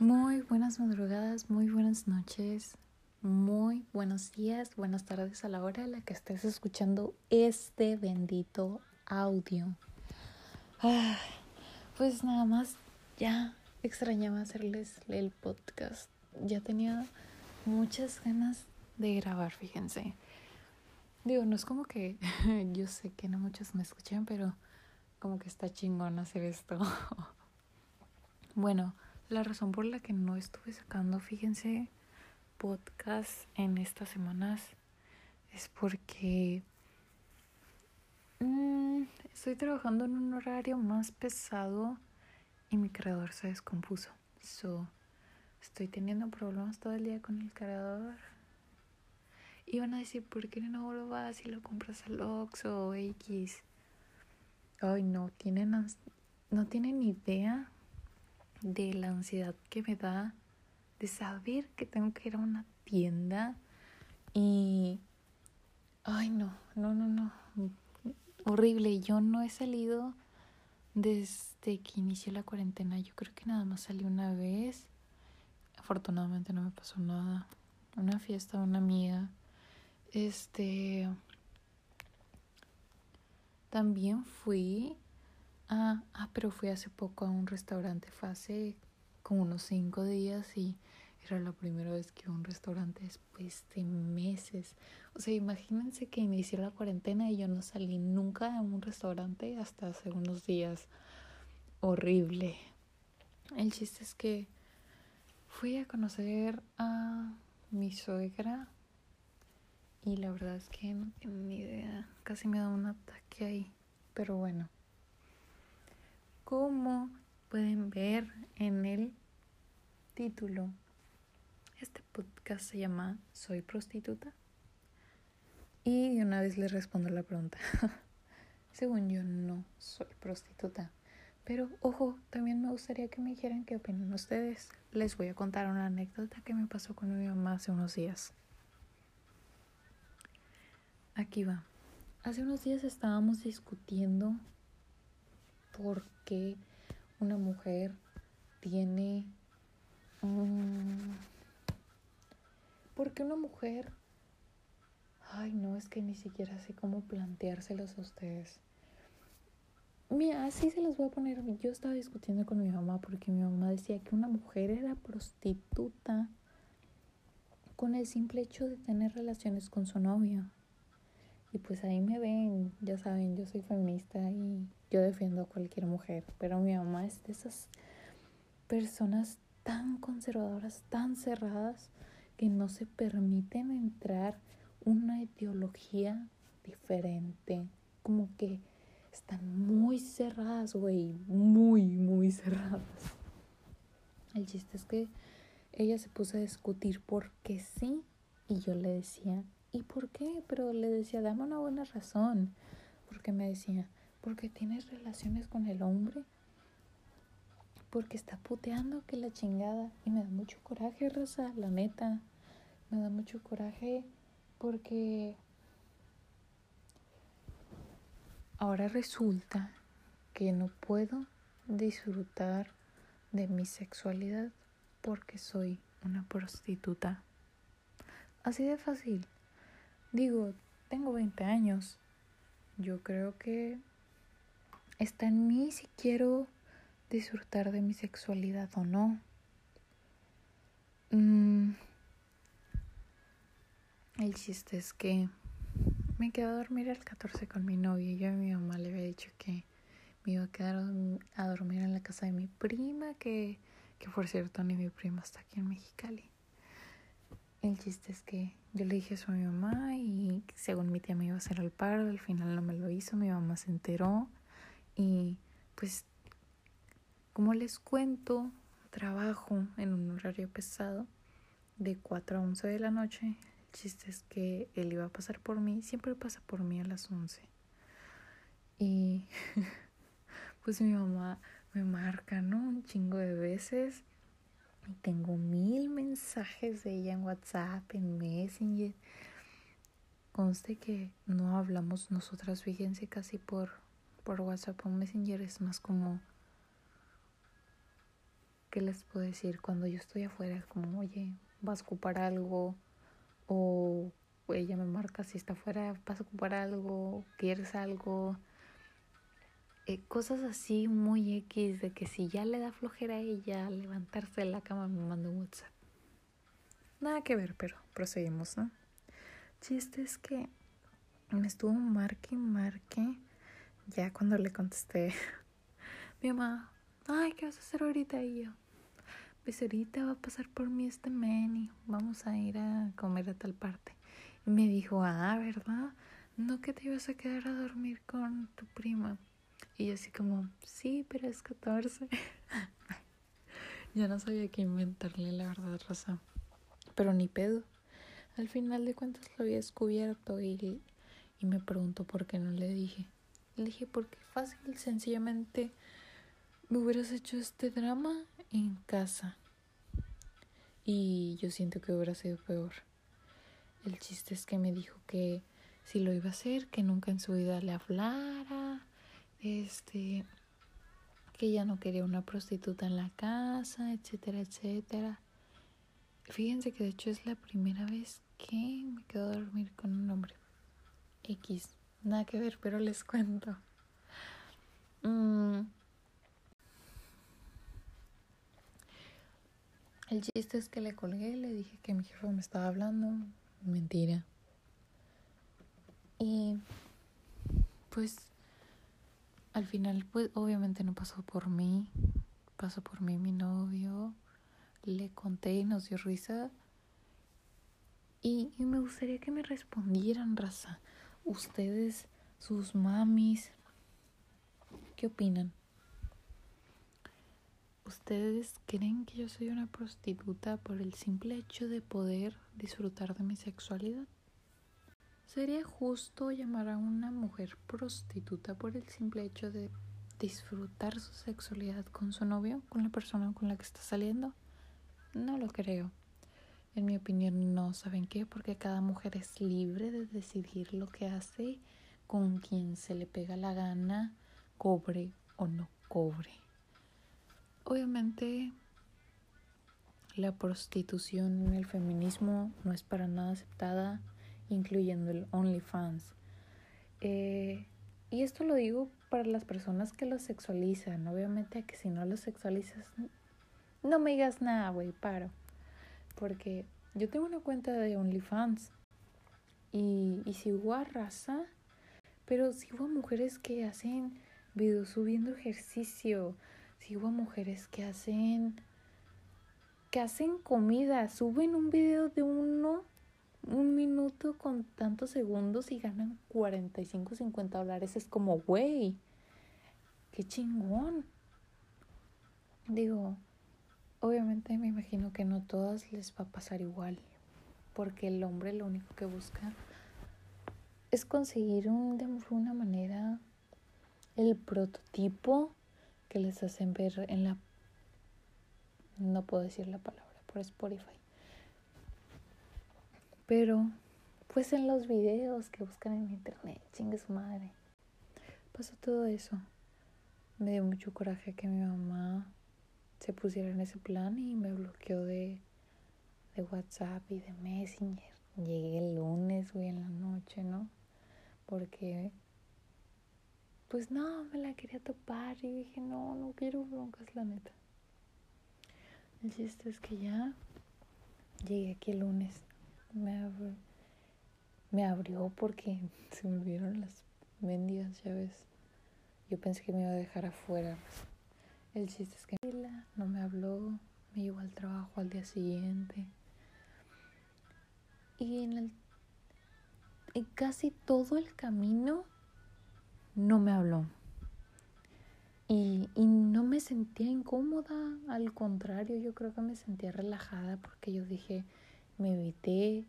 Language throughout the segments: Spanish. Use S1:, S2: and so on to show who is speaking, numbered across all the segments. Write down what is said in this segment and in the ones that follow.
S1: Muy buenas madrugadas, muy buenas noches, muy buenos días, buenas tardes a la hora en la que estés escuchando este bendito audio. Ah, pues nada más, ya extrañaba hacerles el podcast. Ya tenía muchas ganas de grabar, fíjense. Digo, no es como que yo sé que no muchos me escuchan, pero como que está chingón hacer esto. bueno. La razón por la que no estuve sacando, fíjense, podcast en estas semanas es porque mmm, estoy trabajando en un horario más pesado y mi creador se descompuso. So, estoy teniendo problemas todo el día con el creador. Y van a decir, ¿por qué no lo vas y lo compras al Oxxo o X? Ay, no, tienen, no tienen idea de la ansiedad que me da de saber que tengo que ir a una tienda y ay no, no, no, no, horrible. Yo no he salido desde que inició la cuarentena. Yo creo que nada más salí una vez. Afortunadamente no me pasó nada. Una fiesta una amiga. Este también fui Ah, ah, pero fui hace poco a un restaurante, fue hace como unos cinco días y era la primera vez que un restaurante después de meses. O sea, imagínense que inició la cuarentena y yo no salí nunca a un restaurante hasta hace unos días. Horrible. El chiste es que fui a conocer a mi suegra y la verdad es que no tengo ni idea. Casi me da un ataque ahí. Pero bueno como pueden ver en el título, este podcast se llama Soy prostituta. Y de una vez les respondo la pregunta. Según yo, no soy prostituta. Pero ojo, también me gustaría que me dijeran qué opinan ustedes. Les voy a contar una anécdota que me pasó con mi mamá hace unos días. Aquí va. Hace unos días estábamos discutiendo por qué una mujer tiene... Um, ¿Por qué una mujer... Ay, no, es que ni siquiera sé cómo planteárselos a ustedes. Mira, así se los voy a poner. Yo estaba discutiendo con mi mamá porque mi mamá decía que una mujer era prostituta con el simple hecho de tener relaciones con su novio. Y pues ahí me ven, ya saben, yo soy feminista y yo defiendo a cualquier mujer, pero mi mamá es de esas personas tan conservadoras, tan cerradas, que no se permiten entrar una ideología diferente, como que están muy cerradas, güey, muy, muy cerradas. El chiste es que ella se puso a discutir por qué sí y yo le decía, ¿Y por qué? Pero le decía, dame una buena razón. Porque me decía, porque tienes relaciones con el hombre. Porque está puteando que la chingada. Y me da mucho coraje, Rosa, la neta. Me da mucho coraje porque ahora resulta que no puedo disfrutar de mi sexualidad porque soy una prostituta. Así de fácil. Digo, tengo 20 años. Yo creo que está en mí si quiero disfrutar de mi sexualidad o no. Mm. El chiste es que me quedé a dormir el 14 con mi novia y yo a mi mamá le había dicho que me iba a quedar a dormir en la casa de mi prima, que, que por cierto ni mi prima está aquí en Mexicali. El chiste es que yo le dije eso a mi mamá y según mi tía me iba a hacer el paro, al final no me lo hizo, mi mamá se enteró y pues como les cuento, trabajo en un horario pesado de 4 a 11 de la noche. El chiste es que él iba a pasar por mí, siempre pasa por mí a las 11. Y pues mi mamá me marca, ¿no? Un chingo de veces y tengo mil mensajes de ella en WhatsApp, en Messenger. Conste que no hablamos nosotras, fíjense, casi por, por WhatsApp o Messenger. Es más como ¿qué les puedo decir? Cuando yo estoy afuera es como, oye, vas a ocupar algo o ella me marca si está afuera, vas a ocupar algo, quieres algo. Eh, cosas así muy X de que si ya le da flojera a ella levantarse de la cama me manda un WhatsApp. Nada que ver, pero proseguimos, ¿no? Chiste es que me estuvo marque marque ya cuando le contesté mi mamá, ay, ¿qué vas a hacer ahorita? Y yo, pues ahorita va a pasar por mí este men y vamos a ir a comer a tal parte. Y me dijo, ah, ¿verdad? No que te ibas a quedar a dormir con tu prima. Y yo así como, sí, pero es 14. ya no sabía qué inventarle, la verdad, Rosa. Pero ni pedo. Al final de cuentas lo había descubierto y, y me preguntó por qué no le dije. Le dije, porque fácil, sencillamente me hubieras hecho este drama en casa. Y yo siento que hubiera sido peor. El chiste es que me dijo que si lo iba a hacer, que nunca en su vida le hablara, este, que ya no quería una prostituta en la casa, etcétera, etcétera. Fíjense que de hecho es la primera vez que me quedo a dormir con un hombre. X, nada que ver, pero les cuento. Mm. El chiste es que le colgué, le dije que mi jefe me estaba hablando, mentira. Y pues al final, pues obviamente no pasó por mí, pasó por mí mi novio, le conté y nos dio risa. Y, y me gustaría que me respondieran, raza, ustedes, sus mamis, ¿qué opinan? ¿Ustedes creen que yo soy una prostituta por el simple hecho de poder disfrutar de mi sexualidad? ¿Sería justo llamar a una mujer prostituta por el simple hecho de disfrutar su sexualidad con su novio, con la persona con la que está saliendo? No lo creo. En mi opinión no, ¿saben qué? Porque cada mujer es libre de decidir lo que hace con quien se le pega la gana, cobre o no cobre. Obviamente la prostitución en el feminismo no es para nada aceptada, incluyendo el OnlyFans. Eh, y esto lo digo para las personas que lo sexualizan. Obviamente que si no lo sexualizas, no me digas nada, güey, paro. Porque yo tengo una cuenta de OnlyFans y, y sigo a raza, pero sigo a mujeres que hacen videos subiendo ejercicio, sigo a mujeres que hacen que hacen comida, suben un video de uno con tantos segundos y ganan 45, 50 dólares. Es como, güey, qué chingón. Digo, obviamente me imagino que no todas les va a pasar igual, porque el hombre lo único que busca es conseguir un, de una manera el prototipo que les hacen ver en la... No puedo decir la palabra por Spotify. Pero, pues en los videos que buscan en internet, chingue su madre. Pasó todo eso. Me dio mucho coraje que mi mamá se pusiera en ese plan y me bloqueó de, de WhatsApp y de Messenger. Llegué el lunes, güey, en la noche, ¿no? Porque pues no, me la quería topar y dije, no, no quiero broncas, la neta. El chiste es que ya llegué aquí el lunes. Me, me abrió porque se me vieron las mendigas llaves. Yo pensé que me iba a dejar afuera. El chiste es que no me habló, me llevó al trabajo al día siguiente. Y en el en casi todo el camino no me habló. Y, y, no me sentía incómoda, al contrario, yo creo que me sentía relajada porque yo dije, me evité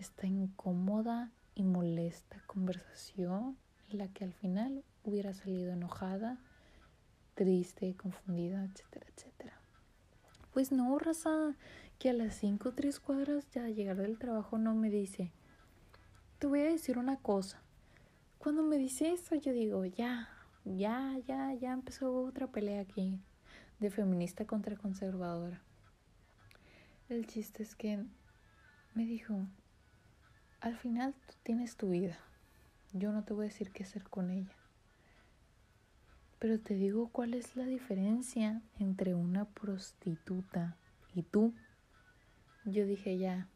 S1: esta incómoda y molesta conversación en la que al final hubiera salido enojada, triste, confundida, etcétera, etcétera. Pues no, raza, que a las cinco o tres cuadras ya llegar del trabajo no me dice, te voy a decir una cosa, cuando me dice eso, yo digo, ya, ya, ya, ya empezó otra pelea aquí. de feminista contra conservadora. El chiste es que me dijo, al final tú tienes tu vida. Yo no te voy a decir qué hacer con ella. Pero te digo cuál es la diferencia entre una prostituta y tú. Yo dije ya,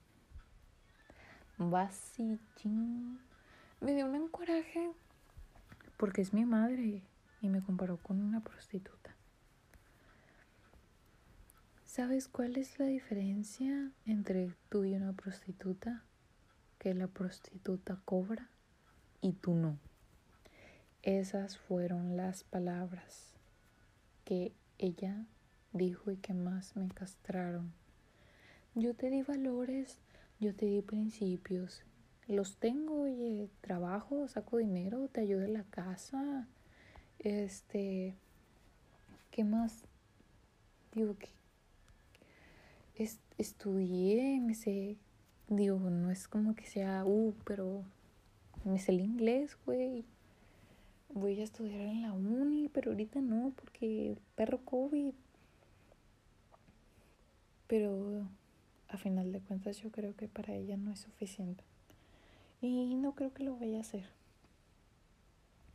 S1: vas y ching. Me dio un encoraje porque es mi madre y me comparó con una prostituta. ¿Sabes cuál es la diferencia entre tú y una prostituta? Que la prostituta cobra y tú no. Esas fueron las palabras que ella dijo y que más me castraron. Yo te di valores, yo te di principios, los tengo, oye, trabajo, saco dinero, te ayudo en la casa, este, ¿qué más? Digo que estudié, me sé, digo, no es como que sea, uh, pero me sé el inglés, güey. Voy a estudiar en la uni, pero ahorita no, porque perro COVID. Pero a final de cuentas yo creo que para ella no es suficiente. Y no creo que lo vaya a hacer.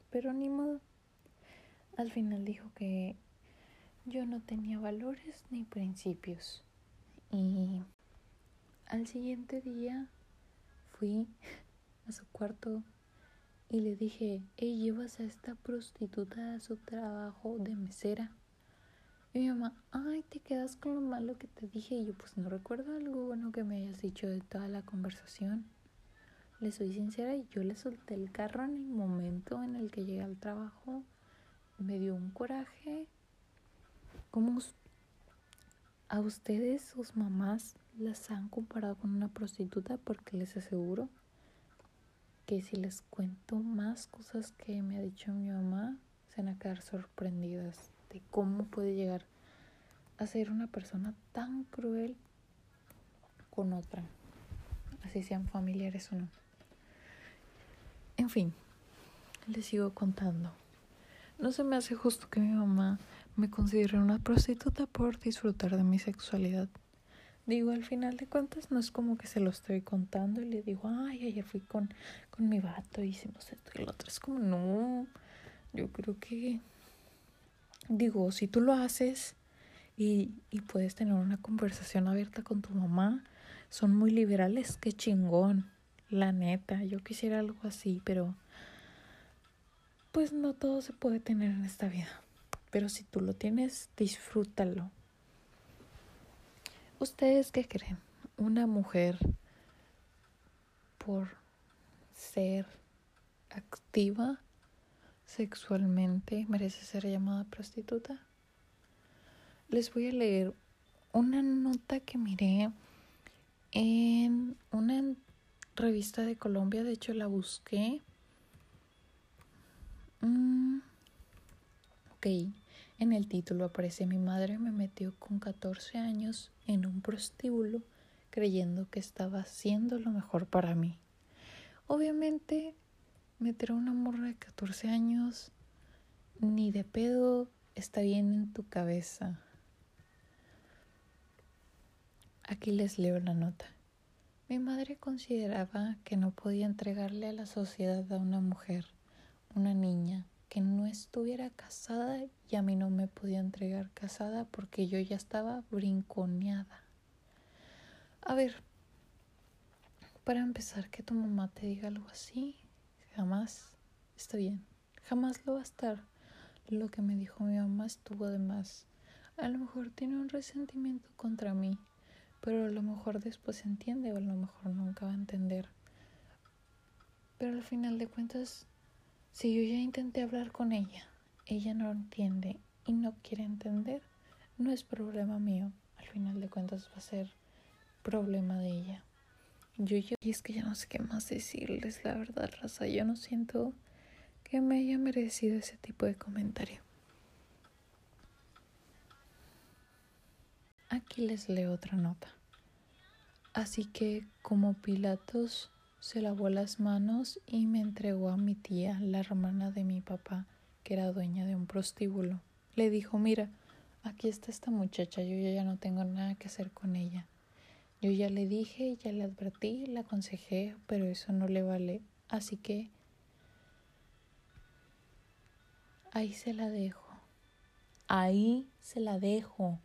S1: Pero ni modo. Al final dijo que yo no tenía valores ni principios. Y al siguiente día fui a su cuarto y le dije, hey, llevas a esta prostituta a su trabajo de mesera. Y mi mamá, ay, te quedas con lo malo que te dije. Y yo, pues no recuerdo algo bueno que me hayas dicho de toda la conversación. Le soy sincera, y yo le solté el carro en el momento en el que llegué al trabajo. Me dio un coraje. Como a ustedes, sus mamás, las han comparado con una prostituta porque les aseguro que si les cuento más cosas que me ha dicho mi mamá, se van a quedar sorprendidas de cómo puede llegar a ser una persona tan cruel con otra, así sean familiares o no. En fin, les sigo contando. No se me hace justo que mi mamá me considere una prostituta por disfrutar de mi sexualidad. Digo, al final de cuentas no es como que se lo estoy contando y le digo, ay, ayer fui con, con mi vato, hicimos esto y lo otro. Es como, no, yo creo que, digo, si tú lo haces y, y puedes tener una conversación abierta con tu mamá, son muy liberales, qué chingón, la neta, yo quisiera algo así, pero pues no todo se puede tener en esta vida. Pero si tú lo tienes, disfrútalo. ¿Ustedes qué creen? ¿Una mujer por ser activa sexualmente merece ser llamada prostituta? Les voy a leer una nota que miré en una revista de Colombia, de hecho la busqué. Mm, ok, en el título aparece mi madre me metió con 14 años en un prostíbulo creyendo que estaba haciendo lo mejor para mí. Obviamente, meter a una morra de 14 años ni de pedo está bien en tu cabeza. Aquí les leo la nota. Mi madre consideraba que no podía entregarle a la sociedad a una mujer, una niña, que no estuviera casada y a mí no me podía entregar casada porque yo ya estaba brinconeada. A ver, para empezar, que tu mamá te diga algo así, jamás está bien, jamás lo va a estar. Lo que me dijo mi mamá estuvo de más. A lo mejor tiene un resentimiento contra mí, pero a lo mejor después entiende o a lo mejor nunca va a entender. Pero al final de cuentas si yo ya intenté hablar con ella, ella no entiende y no quiere entender, no es problema mío. Al final de cuentas va a ser problema de ella. Yo, yo, y es que ya no sé qué más decirles, la verdad, raza. Yo no siento que me haya merecido ese tipo de comentario. Aquí les leo otra nota. Así que como Pilatos se lavó las manos y me entregó a mi tía, la hermana de mi papá, que era dueña de un prostíbulo. Le dijo, mira, aquí está esta muchacha, yo ya no tengo nada que hacer con ella. Yo ya le dije, ya le advertí, le aconsejé, pero eso no le vale. Así que ahí se la dejo. Ahí se la dejo.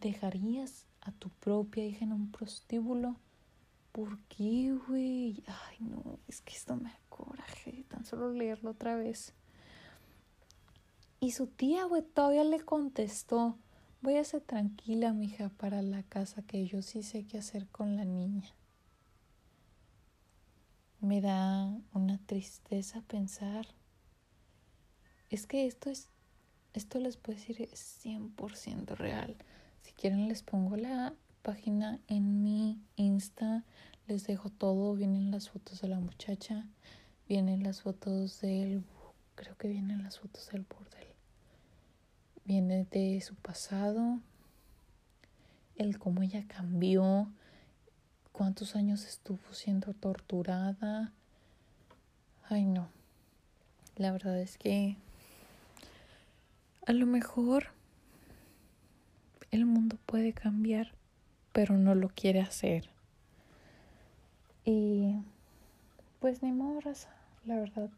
S1: ¿Dejarías a tu propia hija en un prostíbulo? ¿Por qué, güey? Ay, no, es que esto me coraje, tan solo leerlo otra vez. Y su tía, güey, todavía le contestó, voy a ser tranquila, mija, para la casa, que yo sí sé qué hacer con la niña. Me da una tristeza pensar. Es que esto es, esto les puedo decir, es 100% real. Si quieren les pongo la página en mi Insta, les dejo todo, vienen las fotos de la muchacha, vienen las fotos del, creo que vienen las fotos del burdel, viene de su pasado, el cómo ella cambió, cuántos años estuvo siendo torturada. Ay no, la verdad es que a lo mejor el mundo puede cambiar, pero no lo quiere hacer. Y pues ni modo, la verdad.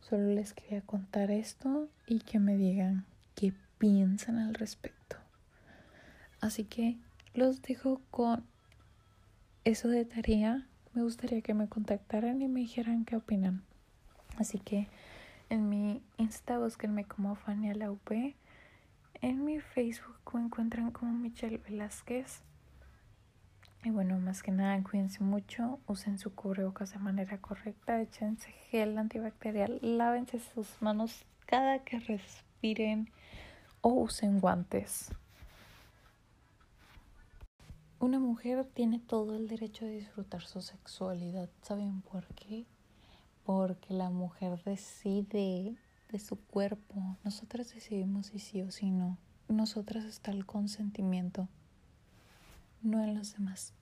S1: Solo les quería contar esto y que me digan qué piensan al respecto. Así que los dejo con eso de tarea. Me gustaría que me contactaran y me dijeran qué opinan. Así que en mi Insta búsquenme como Fania la UP. En mi Facebook encuentran como Michelle Velázquez. Y bueno, más que nada, cuídense mucho, usen su cubrebocas de manera correcta, échense gel antibacterial, lávense sus manos cada que respiren o usen guantes. Una mujer tiene todo el derecho de disfrutar su sexualidad. ¿Saben por qué? Porque la mujer decide de su cuerpo. Nosotras decidimos si sí o si no. Nosotras está el consentimiento no en los demás.